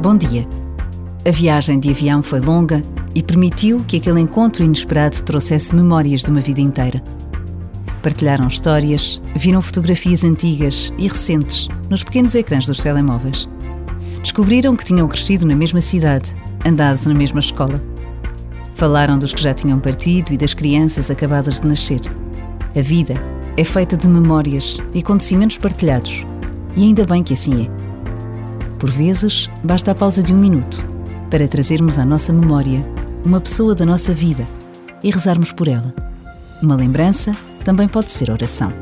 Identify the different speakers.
Speaker 1: Bom dia. A viagem de avião foi longa e permitiu que aquele encontro inesperado trouxesse memórias de uma vida inteira. Partilharam histórias, viram fotografias antigas e recentes nos pequenos ecrãs dos telemóveis. Descobriram que tinham crescido na mesma cidade, andado na mesma escola. Falaram dos que já tinham partido e das crianças acabadas de nascer. A vida é feita de memórias e acontecimentos partilhados, e ainda bem que assim é. Por vezes, basta a pausa de um minuto para trazermos à nossa memória uma pessoa da nossa vida e rezarmos por ela. Uma lembrança também pode ser oração.